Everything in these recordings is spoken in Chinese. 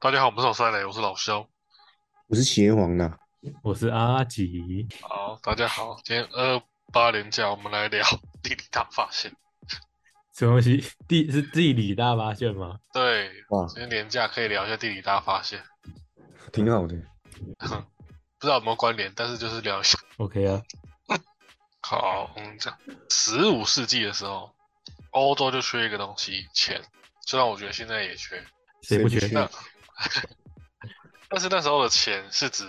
大家好，我们是老三雷，我是老肖。我是邪王呐，我是阿吉，好，大家好，今天二八连假，我们来聊地理大发现。什么东西？地是地理大发现吗？对，哇，今天连假可以聊一下地理大发现，挺好的。不知道有没有关联，但是就是聊一下。OK 啊，好，我们讲十五世纪的时候，欧洲就缺一个东西，钱。虽然我觉得现在也缺，谁不缺？谁不缺那 但是那时候的钱是指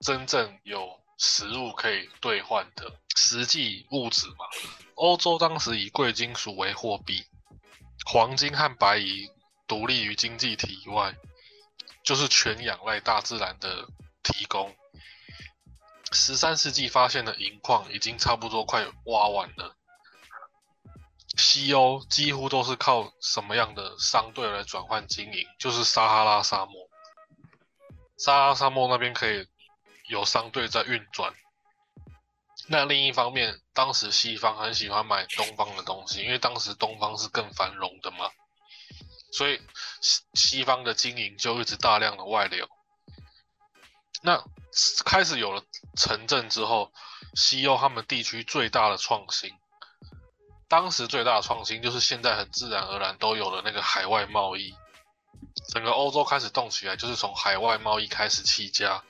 真正有实物可以兑换的实际物质嘛。欧洲当时以贵金属为货币，黄金和白银独立于经济体以外，就是全仰赖大自然的提供。十三世纪发现的银矿已经差不多快挖完了，西欧几乎都是靠什么样的商队来转换经营？就是撒哈拉沙漠。撒哈拉沙漠那边可以有商队在运转。那另一方面，当时西方很喜欢买东方的东西，因为当时东方是更繁荣的嘛，所以西西方的金银就一直大量的外流。那开始有了城镇之后，西欧他们地区最大的创新，当时最大的创新就是现在很自然而然都有了那个海外贸易，整个欧洲开始动起来，就是从海外贸易开始起家。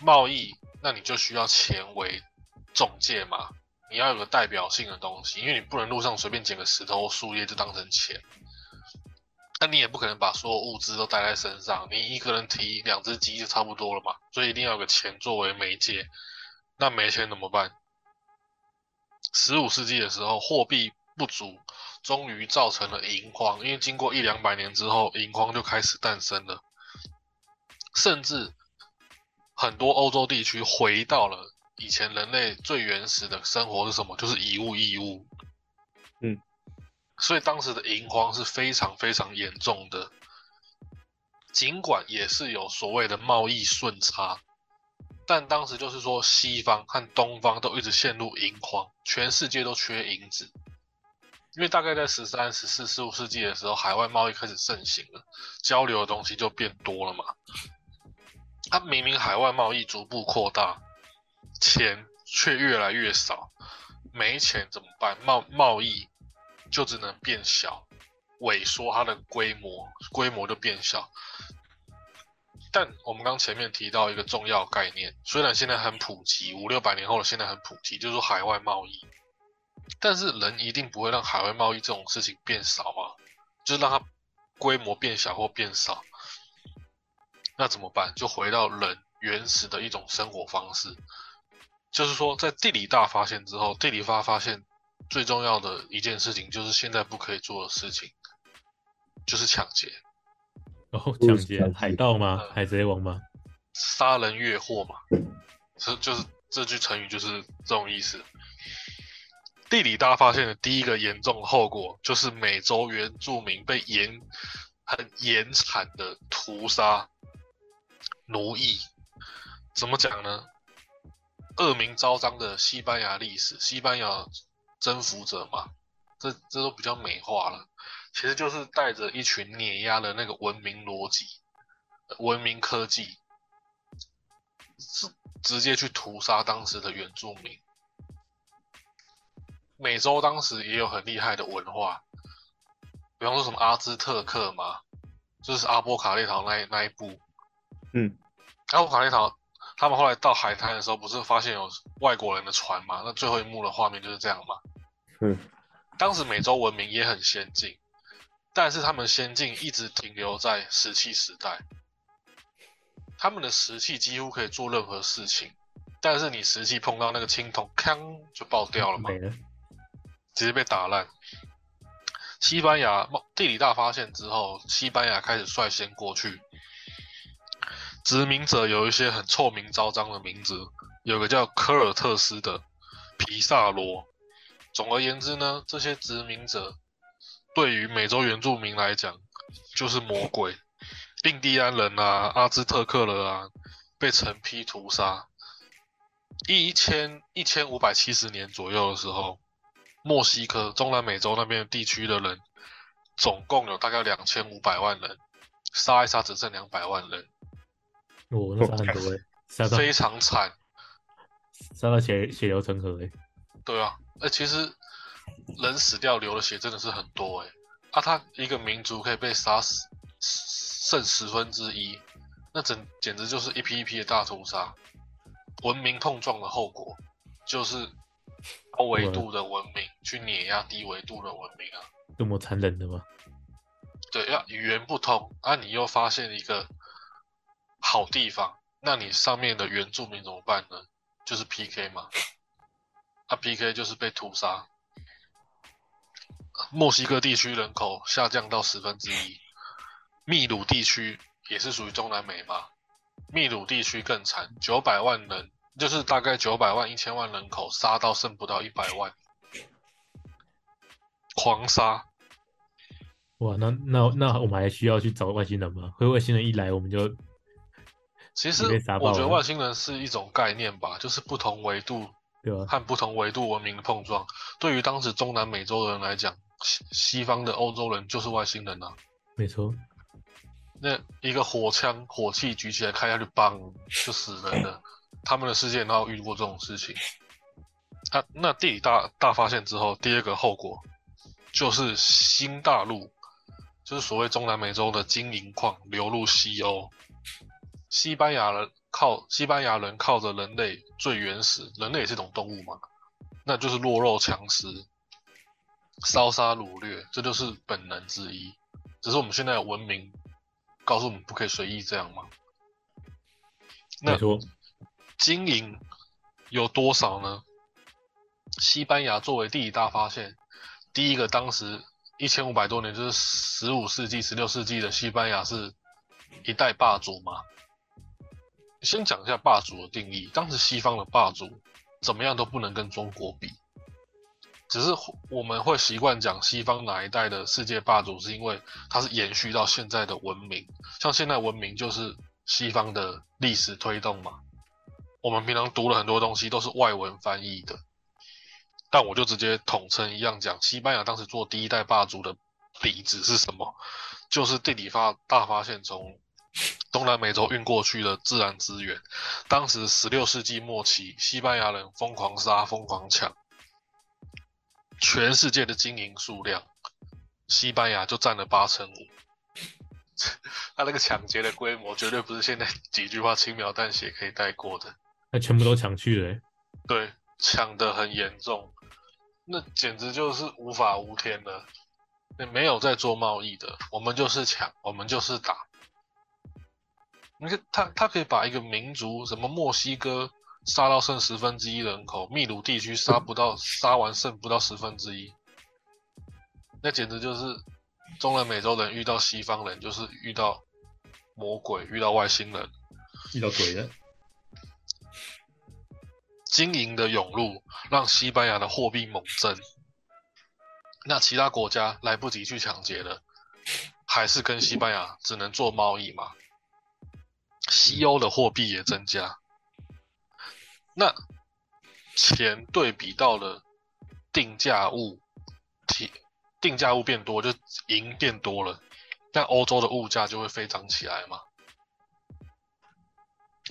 贸易，那你就需要钱为中介嘛，你要有个代表性的东西，因为你不能路上随便捡个石头或树叶就当成钱。那你也不可能把所有物资都带在身上，你一个人提两只鸡就差不多了嘛，所以一定要有个钱作为媒介。那没钱怎么办？十五世纪的时候，货币不足，终于造成了银荒。因为经过一两百年之后，银荒就开始诞生了，甚至很多欧洲地区回到了以前人类最原始的生活是什么？就是以物易物。嗯，所以当时的银荒是非常非常严重的。尽管也是有所谓的贸易顺差，但当时就是说西方和东方都一直陷入银荒，全世界都缺银子。因为大概在十三、十四、十五世纪的时候，海外贸易开始盛行了，交流的东西就变多了嘛。它明明海外贸易逐步扩大，钱却越来越少，没钱怎么办？贸贸易就只能变小，萎缩它的规模，规模就变小。但我们刚前面提到一个重要概念，虽然现在很普及，五六百年后的现在很普及，就是说海外贸易，但是人一定不会让海外贸易这种事情变少啊，就是让它规模变小或变少。那怎么办？就回到人原始的一种生活方式，就是说，在地理大发现之后，地理大发现最重要的一件事情，就是现在不可以做的事情，就是抢劫、然后 抢劫海盗吗？嗯海贼王吗？杀人越货嘛。这就是这句成语就是这种意思。地理大发现的第一个严重后果，就是美洲原住民被严很严惨的屠杀、奴役。怎么讲呢？恶名昭彰的西班牙历史，西班牙征服者嘛，这这都比较美化了。其实就是带着一群碾压的那个文明逻辑、文明科技，是直接去屠杀当时的原住民。美洲当时也有很厉害的文化，比方说什么阿兹特克嘛，就是阿波卡列陶那一那一部。嗯，阿波卡列陶，他们后来到海滩的时候，不是发现有外国人的船嘛？那最后一幕的画面就是这样嘛。嗯，当时美洲文明也很先进，但是他们先进一直停留在石器时代。他们的石器几乎可以做任何事情，但是你石器碰到那个青铜，锵就爆掉了嘛，没了。直接被打烂。西班牙地理大发现之后，西班牙开始率先过去。殖民者有一些很臭名昭彰的名字，有个叫科尔特斯的皮萨罗。总而言之呢，这些殖民者对于美洲原住民来讲就是魔鬼，印第安人啊、阿兹特克人啊被成批屠杀。一千一千五百七十年左右的时候，墨西哥中南美洲那边地区的人总共有大概两千五百万人，杀一杀只剩两百万人，我那杀很多诶，杀到非常惨。杀到血血流成河诶。对啊，哎，其实人死掉流的血真的是很多哎。啊，他一个民族可以被杀死剩十分之一，那整简直就是一批一批的大屠杀。文明碰撞的后果就是高维度的文明去碾压低维度的文明啊。这么残忍的吗？对，要语言不通啊，你又发现一个好地方，那你上面的原住民怎么办呢？就是 PK 嘛，啊 PK 就是被屠杀。墨西哥地区人口下降到十分之一，秘鲁地区也是属于中南美嘛，秘鲁地区更惨，九百万人就是大概九百万一千万人口杀到剩不到一百万，狂杀。哇，那那那我们还需要去找外星人吗？会外星人一来，我们就其实我觉得外星人是一种概念吧，就是不同维度对？和不同维度文明的碰撞。对于当时中南美洲的人来讲，西西方的欧洲人就是外星人啊。没错，那一个火枪火器举起来开下去，嘣就死人了。他们的世界哪有遇过这种事情？啊，那地理大大发现之后，第二个后果就是新大陆，就是所谓中南美洲的金银矿流入西欧。西班牙人靠西班牙人靠着人类最原始，人类也是一种动物嘛，那就是弱肉强食，烧杀掳掠，这就是本能之一。只是我们现在有文明告诉我们不可以随意这样吗？那没错，金银有多少呢？西班牙作为第一大发现，第一个当时一千五百多年，就是十五世纪、十六世纪的西班牙是一代霸主嘛。先讲一下霸主的定义，当时西方的霸主怎么样都不能跟中国比，只是我们会习惯讲西方哪一代的世界霸主，是因为它是延续到现在的文明，像现在文明就是西方的历史推动嘛。我们平常读了很多东西都是外文翻译的，但我就直接统称一样讲，西班牙当时做第一代霸主的底子是什么？就是地理发大发现从东南美洲运过去的自然资源。当时十六世纪末期，西班牙人疯狂杀、疯狂抢，全世界的经营数量，西班牙就占了八成五。他那个抢劫的规模绝对不是现在几句话轻描淡写可以带过的。那全部都抢去了欸，对，抢的很严重，那简直就是无法无天了。那没有在做贸易的，我们就是抢，我们就是打。你看他，他可以把一个民族，什么墨西哥杀到剩十分之一人口，秘鲁地区杀不到，杀完剩不到十分之一，那简直就是中南美洲人遇到西方人，就是遇到魔鬼，遇到外星人。遇到鬼了。金银的涌入让西班牙的货币猛增，那其他国家来不及去抢劫了，还是跟西班牙只能做贸易嘛？西欧的货币也增加，那钱对比到了定价物，提定价物变多，就银变多了，那欧洲的物价就会飞涨起来嘛。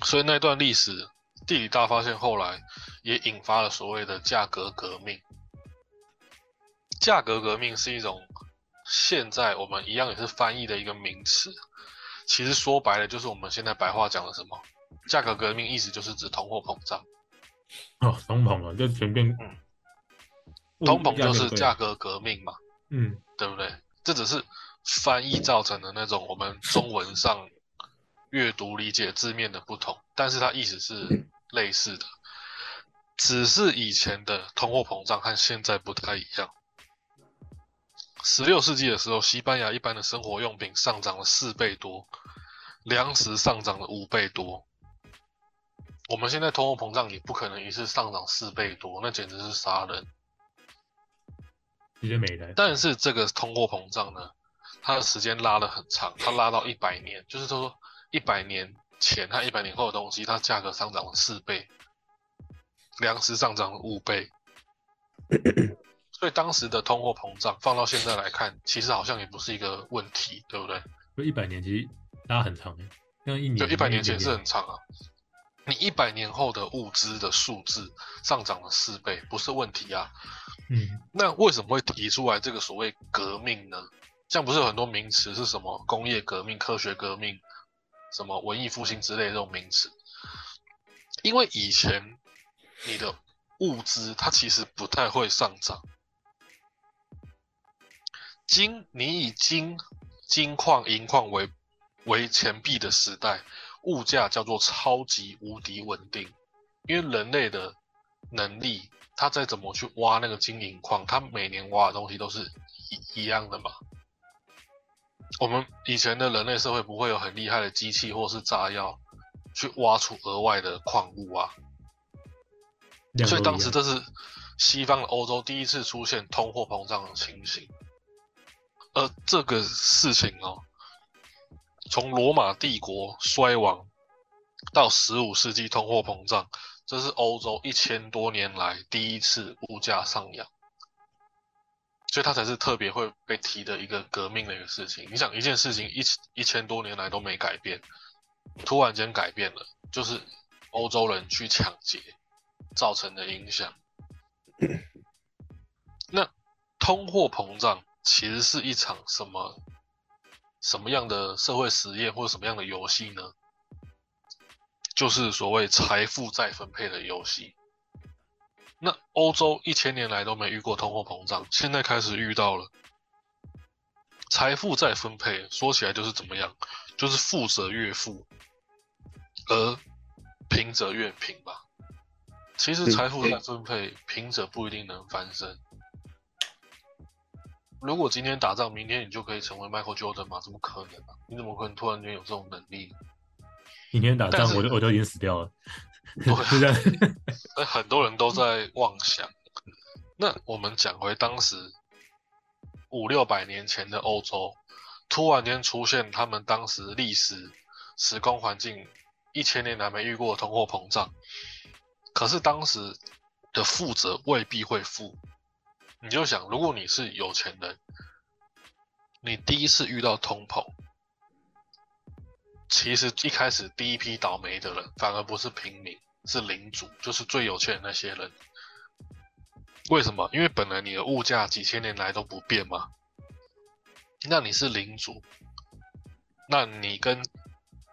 所以那段历史地理大发现后来也引发了所谓的价格革命。价格革命是一种现在我们一样也是翻译的一个名词，其实说白了就是我们现在白话讲的什么？价格革命意思就是指通货膨胀，哦，通膨啊，就全变，嗯通膨就是价格革命嘛，嗯，对不对？这只是翻译造成的那种我们中文上阅读理解字面的不同，但是它意思是类似的，只是以前的通货膨胀和现在不太一样。十六世纪的时候，西班牙一般的生活用品上涨了四倍多，粮食上涨了五倍多。我们现在通货膨胀也不可能一次上涨四倍多，那简直是杀人。直接没了。但是这个通货膨胀呢，它的时间拉得很长，它拉到一百年，就是说一百年前和一百年后的东西，它价格上涨了四倍，粮食上涨了五倍，所以当时的通货膨胀放到现在来看，其实好像也不是一个问题，对不对？就一百年其实拉很长诶，像一年就一百年前是很长啊。你一百年后的物资的数字上涨了四倍，不是问题啊。嗯那为什么会提出来这个所谓革命呢？像不是有很多名词是什么工业革命、科学革命、什么文艺复兴之类的这种名词？因为以前你的物资它其实不太会上涨，金你以金金矿、银矿为为钱币的时代，物价叫做超级无敌稳定，因为人类的能力，他再怎么去挖那个金银矿，他每年挖的东西都是一一样的嘛。我们以前的人类社会不会有很厉害的机器或是炸药去挖出额外的矿物啊，所以当时这是西方的欧洲第一次出现通货膨胀的情形。而这个事情哦，从罗马帝国衰亡到十五世纪通货膨胀，这是欧洲一千多年来第一次物价上扬，所以它才是特别会被提的一个革命的一个事情。你想，一件事情一一千多年来都没改变，突然间改变了，就是欧洲人去抢劫造成的影响。那通货膨胀其实是一场什么什么样的社会实验或者什么样的游戏呢？就是所谓财富再分配的游戏。那欧洲一千年来都没遇过通货膨胀，现在开始遇到了。财富再分配，说起来就是怎么样，就是富者越富，而贫者越贫吧。其实嗯财富再分配，贫者不一定能翻身。如果今天打仗，明天你就可以成为 Michael Jordan 吗？怎么可能啊？你怎么可能突然间有这种能力？明天打仗我就我就已经死掉了，对很多人都在妄想。那我们讲回当时五六百年前的欧洲，突然间出现他们当时历史时空环境一千年来没遇过的通货膨胀，可是当时的富者未必会富。你就想，如果你是有钱人，你第一次遇到通膨，其实一开始第一批倒霉的人反而不是平民，是领主，就是最有钱的那些人。为什么？因为本来你的物价几千年来都不变嘛，那你是领主，那你跟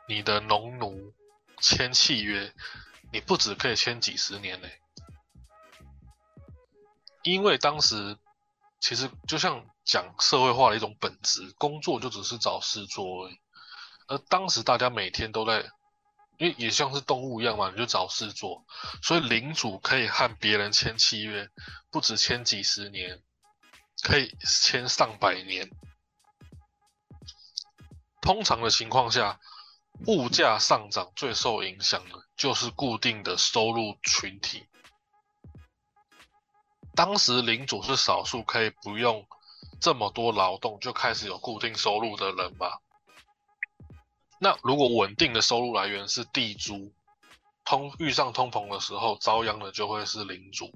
你的农奴签契约，你不只可以签几十年呢、因为当时其实就像讲社会化的一种本质，工作就只是找事做而已。而当时大家每天都在，因为也像是动物一样嘛，你就找事做，所以领主可以和别人签契约，不止签几十年，可以签上百年。通常的情况下，物价上涨最受影响的就是固定的收入群体。当时领主是少数可以不用这么多劳动就开始有固定收入的人吧？那如果稳定的收入来源是地租，通遇上通膨的时候，遭殃的就会是领主。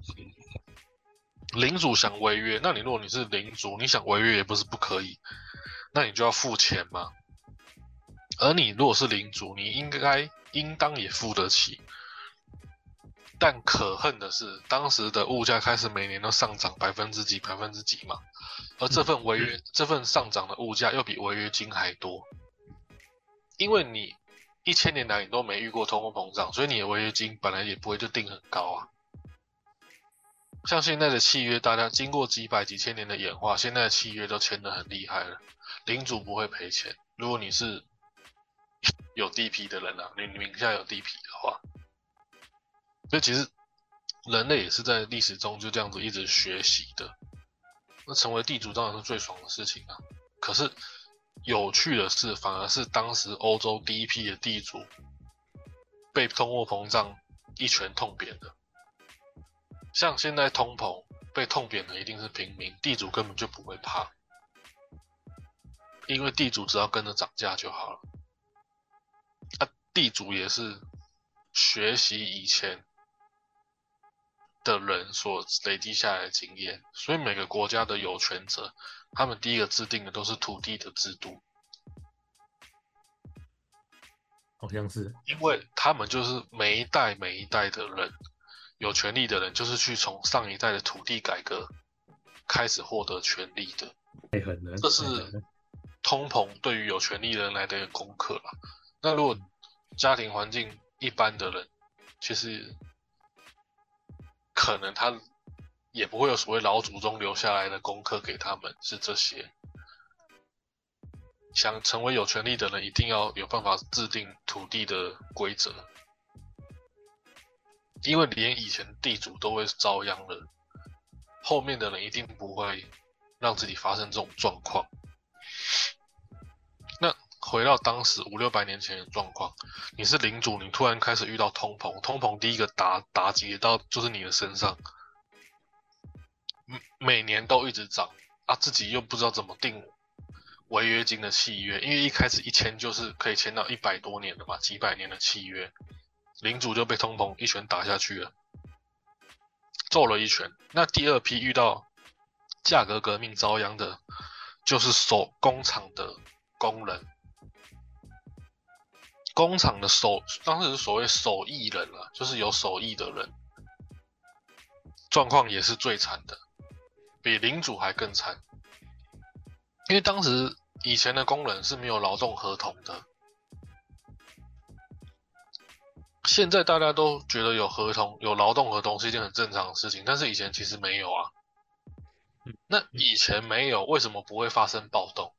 领主想违约，那你如果你是领主，你想违约也不是不可以，那你就要付钱嘛。而你如果是领主，你应该应当也付得起。但可恨的是，当时的物价开始每年都上涨百分之几、百分之几嘛，而这份违约、这份上涨的物价又比违约金还多，因为你一千年来你都没遇过通货膨胀，所以你的违约金本来也不会就定很高啊。像现在的契约，大家经过几百几千年的演化，现在的契约都签得很厉害了，领主不会赔钱。如果你是有地皮的人啊，你名下有地皮的话。所以其实人类也是在历史中就这样子一直学习的。那成为地主当然是最爽的事情啊。可是有趣的是，反而是当时欧洲第一批的地主被通货膨胀一拳痛扁的。像现在通膨被痛扁的一定是平民，地主根本就不会怕，因为地主只要跟着涨价就好了。啊，地主也是学习以前。的人所累积下来的经验，所以每个国家的有权者，他们第一个制定的都是土地的制度。好像是，因为他们就是每一代每一代的人，有权利的人，就是去从上一代的土地改革开始获得权利的。这是通膨对于有权利的人来的功课啦。那如果家庭环境一般的人，其实可能他也不会有所谓老祖宗留下来的功课给他们，是这些。想成为有权利的人，一定要有办法制定土地的规则，因为连以前地主都会遭殃了，后面的人一定不会让自己发生这种状况。回到当时五六百年前的状况，你是领主，你突然开始遇到通膨，通膨第一个打打击到就是你的身上，每每年都一直涨啊，自己又不知道怎么定违约金的契约，因为一开始一签就是可以签到一百多年的嘛，几百年的契约，领主就被通膨一拳打下去了，揍了一拳。那第二批遇到价格革命遭殃的，就是手工厂的工人，工厂的手当时是所谓手艺人啊，就是有手艺的人，状况也是最惨的，比领主还更惨。因为当时以前的工人是没有劳动合同的，现在大家都觉得有合同、有劳动合同是一件很正常的事情，但是以前其实没有啊。那以前没有，为什么不会发生暴动？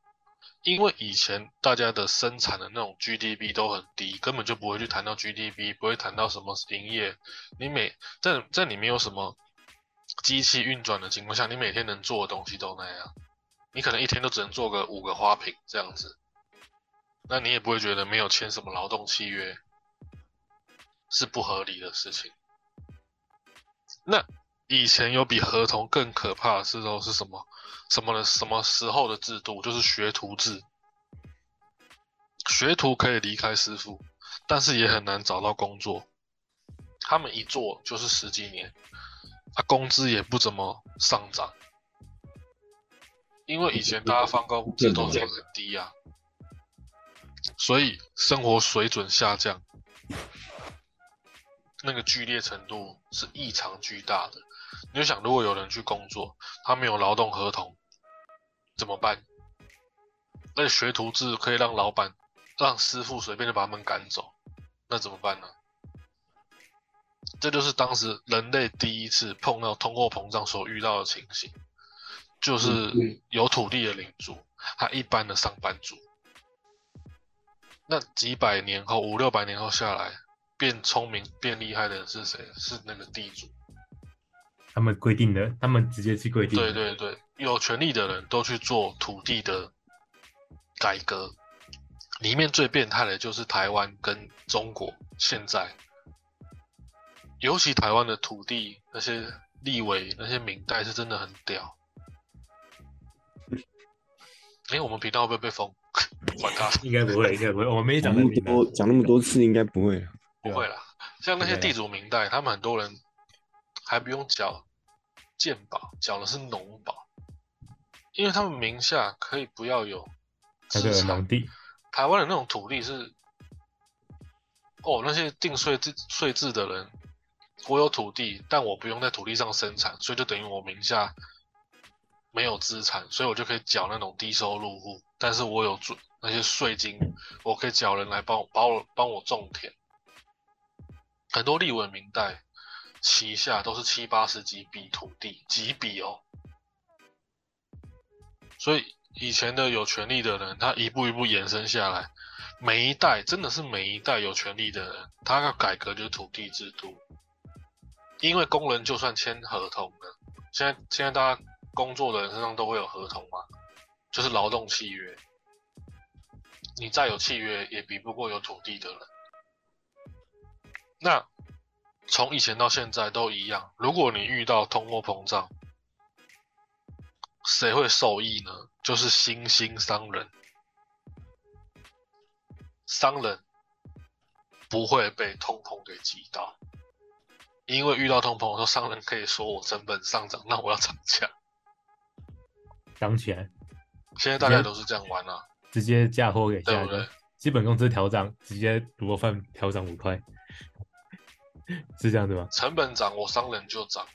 因为以前大家的生产的那种 GDP 都很低，根本就不会去谈到 GDP，不会谈到什么营业。你每在在你没有什么机器运转的情况下，你每天能做的东西都那样。你可能一天都只能做个五个花瓶这样子，那你也不会觉得没有签什么劳动契约是不合理的事情。那以前有比合同更可怕的事都是什么？什么的什么时候的制度？就是学徒制。学徒可以离开师傅，但是也很难找到工作。他们一做就是十几年，啊，工资也不怎么上涨。因为以前大家放工资都很低啊，所以生活水准下降，那个剧烈程度是异常巨大的。你就想，如果有人去工作，他没有劳动合同，怎么办？而且学徒制可以让老板、让师傅随便就把他们赶走，那怎么办呢？这就是当时人类第一次碰到通货膨胀所遇到的情形。就是有土地的领主，他一般的上班族。那几百年后，五六百年后下来，变聪明、变厉害的人是谁？是那个地主。他们规定的，他们直接去规定。对对对，有权利的人都去做土地的改革。里面最变态的就是台湾跟中国。现在，尤其台湾的土地那些立委、那些明代是真的很屌。哎，我们频道会不会被封？管他，应该不会，应该不会。我们没讲那么多，讲那么多次，应该不会。不会啦，像那些地主明代，他们很多人还不用缴健保，缴的是农保，因为他们名下可以不要有资产。地。台湾的那种土地是，哦，那些定税制税制的人，我有土地，但我不用在土地上生产，所以就等于我名下。没有资产，所以我就可以缴那种低收入户，但是我有赚那些税金，我可以缴人来帮我帮我帮我种田。很多立文明代旗下都是七八十几笔土地，几笔哦。所以以前的有权利的人，他一步一步延伸下来，每一代真的是每一代有权利的人，他要改革就是土地制度，因为工人就算签合同了，现在现在大家。工作的人身上都会有合同嘛，就是劳动契约。你再有契约，也比不过有土地的人。那从以前到现在都一样。如果你遇到通货膨胀，谁会受益呢？就是新兴商人。商人不会被通膨给击倒，因为遇到通膨，说商人可以说我成本上涨，那我要涨价。涨起来，现在大家都是这样玩啊，直接嫁祸给对不对？基本工资调涨，直接卤肉饭调涨五块，是这样子吗？成本涨，我商人就涨。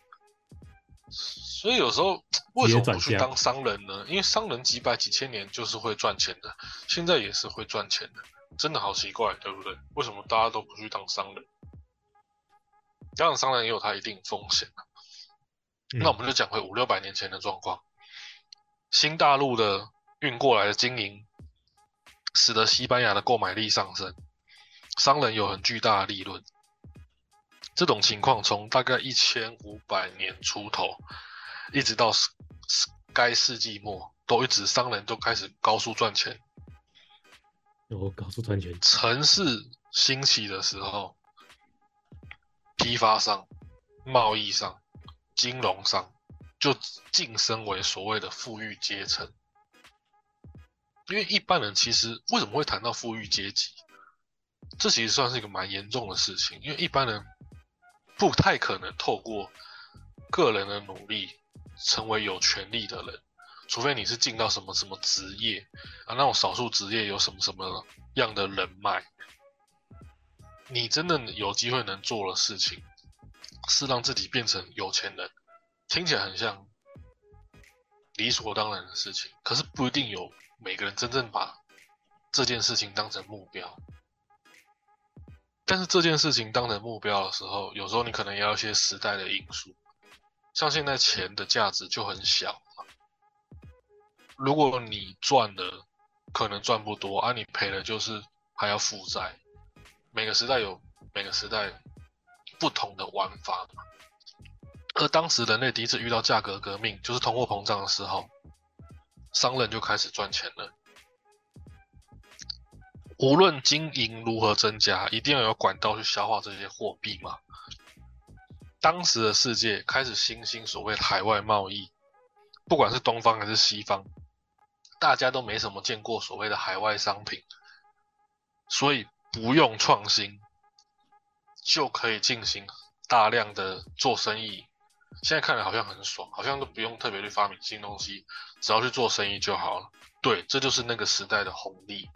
所以有时候为什么不去当商人呢？因为商人几百几千年就是会赚钱的，现在也是会赚钱的，真的好奇怪，对不对？为什么大家都不去当商人？当然，商人也有他一定风险那我们就讲回五六百年前的状况，新大陆的运过来的经营，使得西班牙的购买力上升，商人有很巨大的利润。这种情况从大概一千五百年出头，一直到该世纪末，都一直商人都开始高速赚钱。有高速赚钱。城市兴起的时候，批发商、贸易商、金融商就晋升为所谓的富裕阶层。因为一般人其实为什么会谈到富裕阶级？这其实算是一个蛮严重的事情，因为一般人。不太可能透过个人的努力成为有权利的人，除非你是进到什么什么职业啊，那种少数职业有什么什么样的人脉，你真的有机会能做的事情是让自己变成有钱人，听起来很像理所当然的事情，可是不一定有每个人真正把这件事情当成目标。但是这件事情当成目标的时候，有时候你可能也要一些时代的因素，像现在钱的价值就很小如果你赚了，可能赚不多，而你赔了就是还要负债。每个时代有每个时代不同的玩法。而当时人类第一次遇到价格革命，就是通货膨胀的时候，商人就开始赚钱了。无论经营如何增加，一定要有管道去消化这些货币嘛。当时的世界开始新兴所谓海外贸易，不管是东方还是西方，大家都没什么见过所谓的海外商品，所以不用创新就可以进行大量的做生意。现在看来好像很爽，好像都不用特别去发明新东西，只要去做生意就好了。对，这就是那个时代的红利。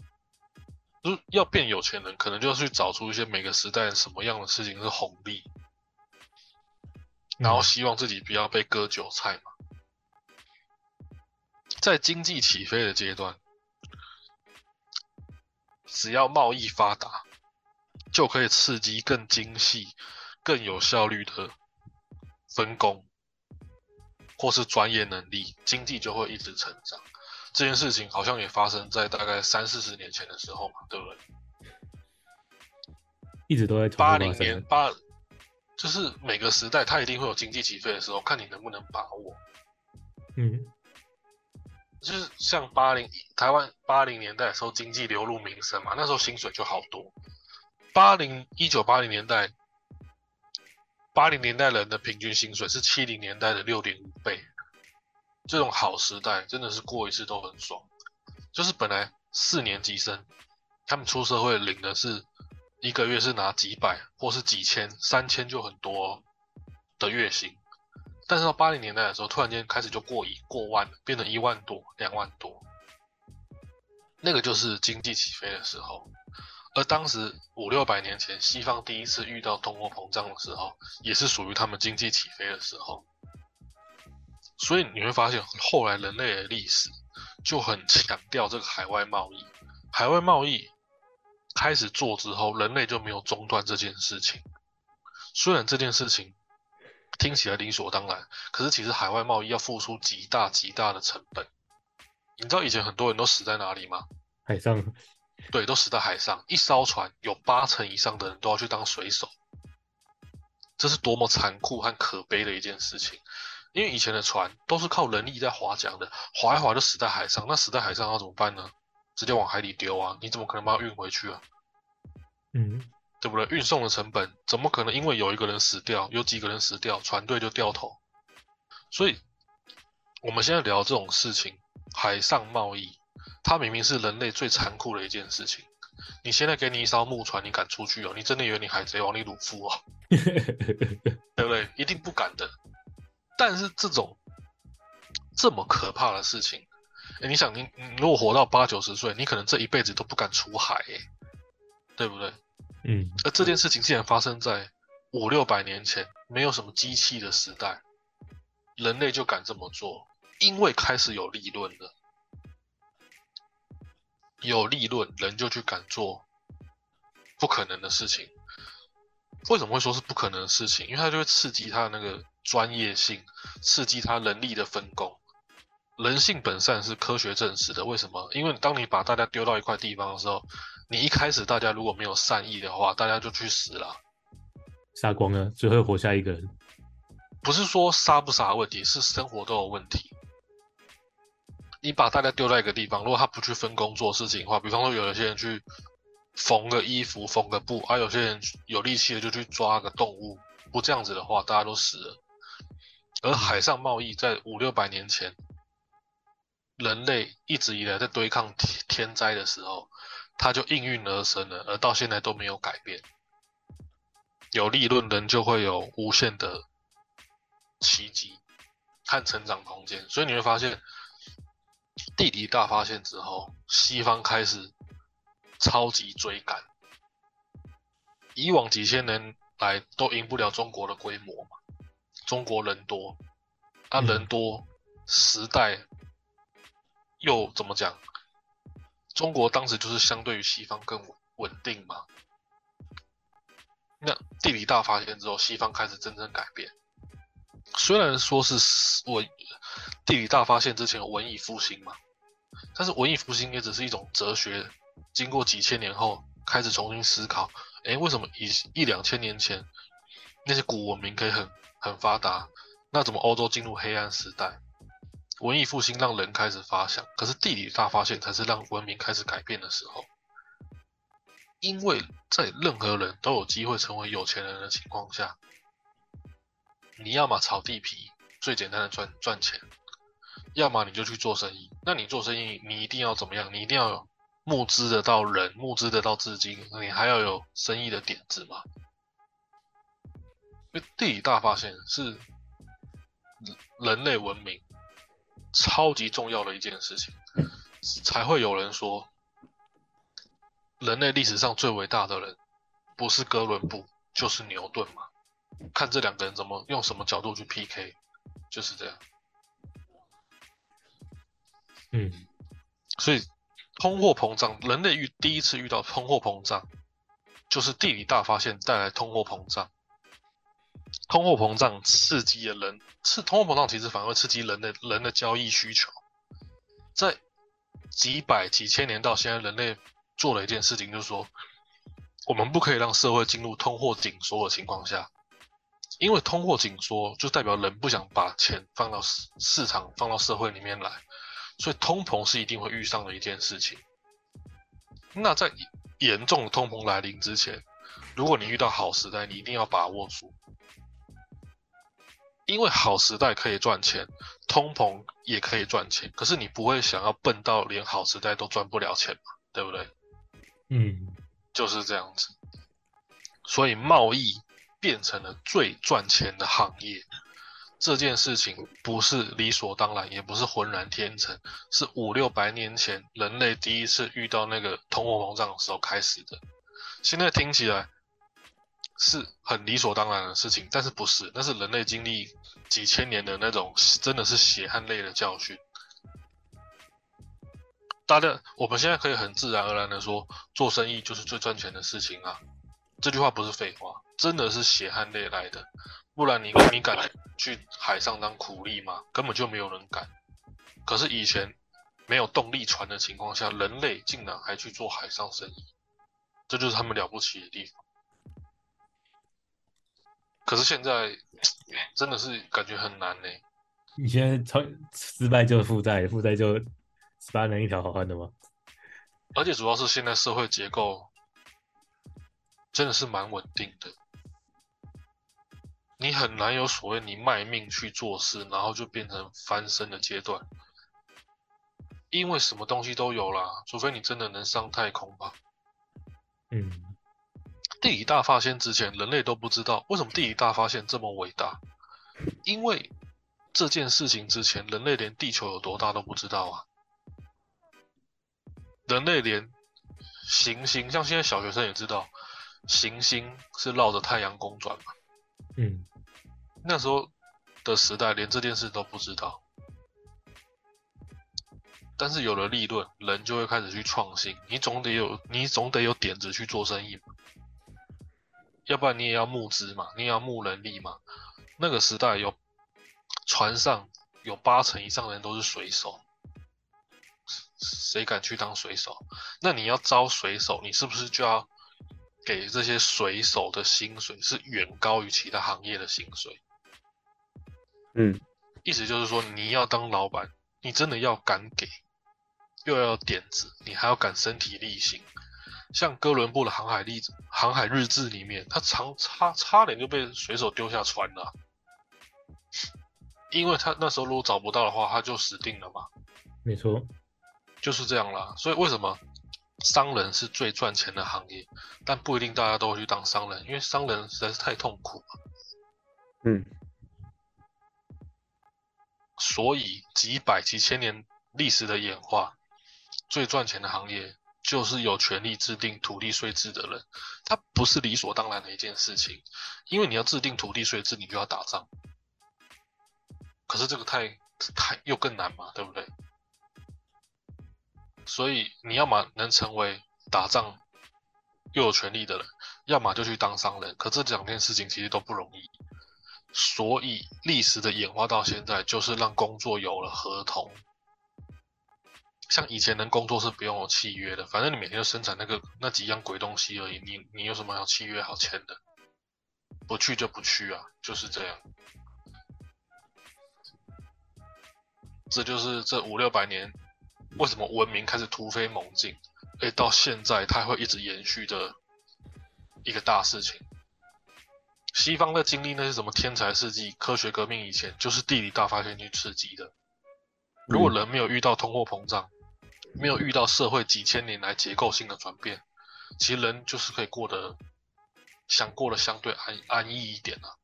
就要变有钱人，可能就要去找出一些每个时代什么样的事情是红利，然后希望自己不要被割韭菜嘛。在经济起飞的阶段，只要贸易发达，就可以刺激更精细、更有效率的分工，或是专业能力，经济就会一直成长。这件事情好像也发生在大概三四十年前的时候嘛，对不对？一直都在八零年八，就是每个时代它一定会有经济起飞的时候，看你能不能把握。嗯，就是像八零台湾八零年代的时候，经济流入民生嘛，那时候薪水就好多。八零一九八零年代，八零年代人的平均薪水是七零年代的六点五倍。这种好时代真的是过一次都很爽，就是本来四年级生，他们出社会领的是一个月是拿几百或是几千、三千就很多的月薪，但是到八零年代的时候，突然间开始就过亿、过万，变成一万多、两万多，那个就是经济起飞的时候。而当时五六百年前，西方第一次遇到通货膨胀的时候，也是属于他们经济起飞的时候。所以你会发现，后来人类的历史就很强调这个海外贸易。海外贸易开始做之后，人类就没有中断这件事情。虽然这件事情听起来理所当然，可是其实海外贸易要付出极大极大的成本。你知道以前很多人都死在哪里吗？海上。对，都死在海上。一艘船有八成以上的人都要去当水手，这是多么残酷和可悲的一件事情。因为以前的船都是靠人力在划桨的，划一划就死在海上。那死在海上要怎么办呢？直接往海里丢啊！你怎么可能把它运回去啊？嗯，对不对？运送的成本怎么可能因为有一个人死掉，有几个人死掉，船队就掉头？所以，我们现在聊这种事情，海上贸易，它明明是人类最残酷的一件事情。你现在给你一艘木船，你敢出去哦？你真的以为你海贼王，你鲁夫哦？对不对？一定不敢的。但是这种这么可怕的事情，哎，你想，你你如果活到八九十岁，你可能这一辈子都不敢出海，哎，对不对？嗯，而这件事情竟然发生在五六百年前，没有什么机器的时代，人类就敢这么做，因为开始有利润了，有利润，人就去敢做不可能的事情。为什么会说是不可能的事情？因为它就会刺激他的那个专业性，刺激他人力的分工。人性本善是科学证实的。为什么？因为当你把大家丢到一块地方的时候，你一开始大家如果没有善意的话，大家就去死了，杀光了，只会活下一个人。不是说杀不杀的问题，是生活都有问题。你把大家丢在一个地方，如果他不去分工做事情的话，比方说有些人去。缝个衣服，缝个布，而有些人有力气的就去抓个动物，不这样子的话，大家都死了。而海上贸易在五六百年前，人类一直以来在对抗天天灾的时候，它就应运而生了，而到现在都没有改变。有利润，人就会有无限的奇迹和成长空间。所以你会发现，地理大发现之后，西方开始。超级追赶，以往几千年来都赢不了中国的规模嘛。中国人多，啊人多，时代又怎么讲？中国当时就是相对于西方更稳定嘛。那地理大发现之后，西方开始真正改变。虽然说是文地理大发现之前有文艺复兴嘛，但是文艺复兴也只是一种哲学。经过几千年后，开始重新思考，哎，为什么一一两千年前那些古文明可以很很发达？那怎么欧洲进入黑暗时代？文艺复兴让人开始发想，可是地理大发现才是让文明开始改变的时候。因为在任何人都有机会成为有钱人的情况下，你要么炒地皮，最简单的赚赚钱；要么你就去做生意。那你做生意，你一定要怎么样？你一定要有。募资得到人，募资得到资金，你还要有生意的点子嘛？因为地理大发现是人类文明超级重要的一件事情，才会有人说，人类历史上最伟大的人不是哥伦布就是牛顿嘛？看这两个人怎么用什么角度去 PK，就是这样。嗯，所以。通货膨胀，人类遇第一次遇到通货膨胀，就是地理大发现带来通货膨胀。通货膨胀刺激了人，是通货膨胀其实反而会刺激人的人的交易需求。在几百几千年到现在，人类做了一件事情，就是说，我们不可以让社会进入通货紧缩的情况下，因为通货紧缩就代表人不想把钱放到市市场放到社会里面来。所以通膨是一定会遇上的一件事情。那在严重的通膨来临之前，如果你遇到好时代，你一定要把握住，因为好时代可以赚钱，通膨也可以赚钱。可是你不会想要笨到连好时代都赚不了钱嘛？对不对？嗯，就是这样子。所以贸易变成了最赚钱的行业。这件事情不是理所当然，也不是浑然天成，是五六百年前人类第一次遇到那个通货膨胀的时候开始的。现在听起来是很理所当然的事情，但是不是？那是人类经历几千年的那种真的是血汗泪的教训。大家，我们现在可以很自然而然的说，做生意就是最赚钱的事情啊。这句话不是废话，真的是血汗泪来的。不然你你敢去海上当苦力吗？根本就没有人敢。可是以前没有动力船的情况下，人类竟然还去做海上生意，这就是他们了不起的地方。可是现在真的是感觉很难呢。你现在超失败就是负债，负债就十八年一条好汉的吗？而且主要是现在社会结构真的是蛮稳定的。你很难有所谓你卖命去做事，然后就变成翻身的阶段，因为什么东西都有啦，除非你真的能上太空吧。嗯，地理大发现之前，人类都不知道为什么地理大发现这么伟大，因为这件事情之前，人类连地球有多大都不知道啊。人类连行星，像现在小学生也知道，行星是绕着太阳公转嘛。嗯，那时候的时代连这件事都不知道，但是有了利润，人就会开始去创新。你总得有，你总得有点子去做生意嘛，要不然你也要募资嘛，你也要募人力嘛。那个时代有船上有八成以上的人都是水手，谁敢去当水手？那你要招水手，你是不是就要？给这些水手的薪水是远高于其他行业的薪水。嗯，意思就是说，你要当老板，你真的要敢给，又要有点子，你还要敢身体力行。像哥伦布的航海历航海日志里面，他常差差点就被水手丢下船了，因为他那时候如果找不到的话，他就死定了嘛。没错，就是这样啦。所以为什么？商人是最赚钱的行业，但不一定大家都会去当商人，因为商人实在是太痛苦了。嗯，所以几百几千年历史的演化，最赚钱的行业就是有权利制定土地税制的人。他不是理所当然的一件事情，因为你要制定土地税制，你就要打仗。可是这个太太又更难嘛，对不对？所以你要么能成为打仗又有权利的人，要么就去当商人。可这两件事情其实都不容易。所以历史的演化到现在，就是让工作有了合同。像以前人工作是不用有契约的，反正你每天就生产那个那几样鬼东西而已。你你有什么好契约好签的？不去就不去啊，就是这样。这就是这五六百年。为什么文明开始突飞猛进？哎，到现在它会一直延续的一个大事情。西方在经历那些什么天才世纪、科学革命以前，就是地理大发现去刺激的。如果人没有遇到通货膨胀，没有遇到社会几千年来结构性的转变，其实人就是可以过得想过得相对安安逸一点啊。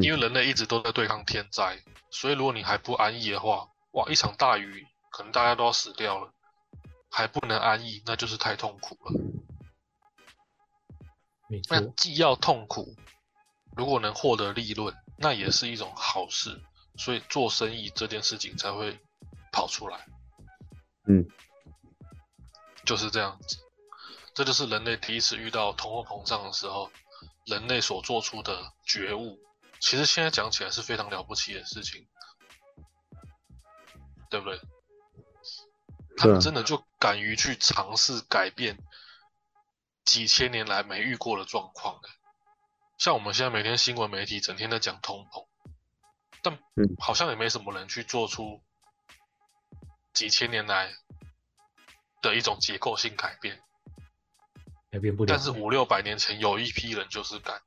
因为人类一直都在对抗天灾，所以如果你还不安逸的话，哇，一场大雨。可能大家都要死掉了，还不能安逸，那就是太痛苦了。那既要痛苦，如果能获得利润，那也是一种好事。所以做生意这件事情才会跑出来。嗯，就是这样子。这就是人类第一次遇到通货膨胀的时候，人类所做出的觉悟。其实现在讲起来是非常了不起的事情，对不对？他们真的就敢于去尝试改变几千年来没遇过的状况的，像我们现在每天新闻媒体整天在讲通膨，但好像也没什么人去做出几千年来的一种结构性改变，改变不了。但是五六百年前有一批人就是敢，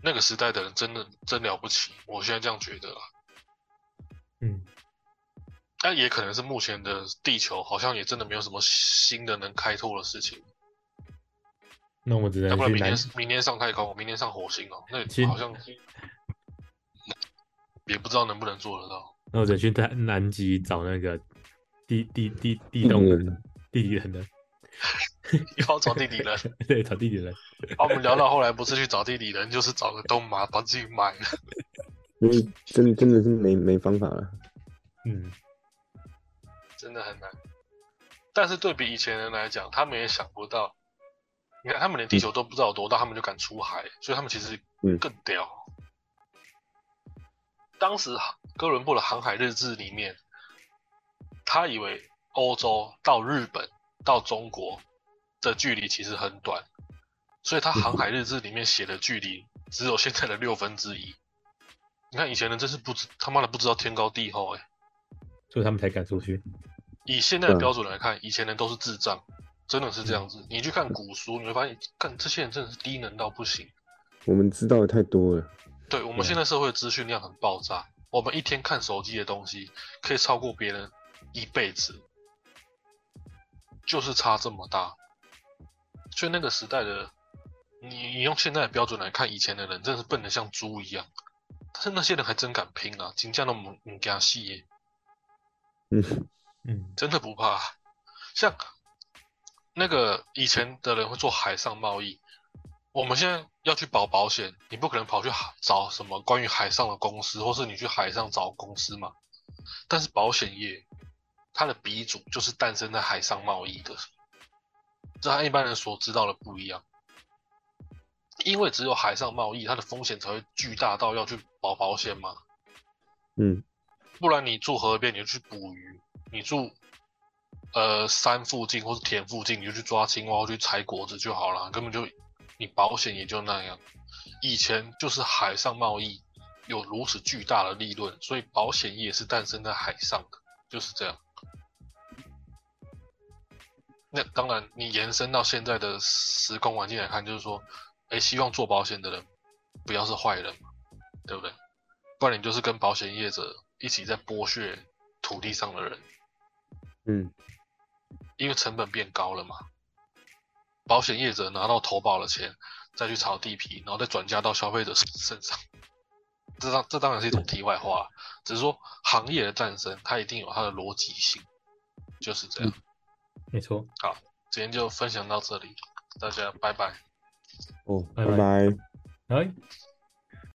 那个时代的人真的真了不起，我现在这样觉得啦。嗯。但也可能是目前的地球好像也真的没有什么新的能开拓的事情。那我们只能要不然明年明年上太空，明年上火星哦，那好像也不知道能不能做得到。那我得去南南极找那个地地地地动人，地底人的，要找地底人，对，找地底人。啊，我们聊到后来不是去找地底人，就是找个洞嘛，把自己埋了。因为真真的是没没方法了。嗯。真的很难，但是对比以前人来讲，他们也想不到，你看他们连地球都不知道有多大，他们就敢出海，所以他们其实更屌。当时哥伦布的航海日志里面，他以为欧洲到日本到中国的距离其实很短，所以他航海日志里面写的距离只有现在的六分之一。你看以前人真是不知他妈的不知道天高地厚哎。所以他们才敢出去。以现在的标准来看，以前人都是智障，真的是这样子。你去看古书，你会发现，看这些人真的是低能到不行。我们知道的太多了。对，我们现在社会资讯量很爆炸，我们一天看手机的东西可以超过别人一辈子，就是差这么大。所以那个时代的你，你用现在的标准来看，以前的人真的是笨得像猪一样，但是那些人还真敢拼啊，金价那么唔加细耶。嗯嗯，真的不怕。像那个以前的人会做海上贸易，我们现在要去保保险，你不可能跑去找什么关于海上的公司，或是你去海上找公司嘛。但是保险业，它的鼻祖就是诞生在海上贸易的，这和一般人所知道的不一样。因为只有海上贸易，它的风险才会巨大到要去保保险嘛。嗯不然你住河边，你就去捕鱼；你住呃山附近或是田附近，你就去抓青蛙或去采果子就好了，根本就你保险也就那样。以前就是海上贸易有如此巨大的利润，所以保险业是诞生在海上的，就是这样。那当然，你延伸到现在的时空环境来看，就是说，哎，希望做保险的人不要是坏人嘛，对不对？不然你就是跟保险业者一起在剥削土地上的人，嗯因为成本变高了嘛。保险业者拿到投保的钱，再去炒地皮，然后再转嫁到消费者身上。这当这当然是一种题外话，只是说行业的诞生，它一定有它的逻辑性，就是这样。没错。好今天就分享到这里，大家拜拜。哦，拜拜拜拜。哎。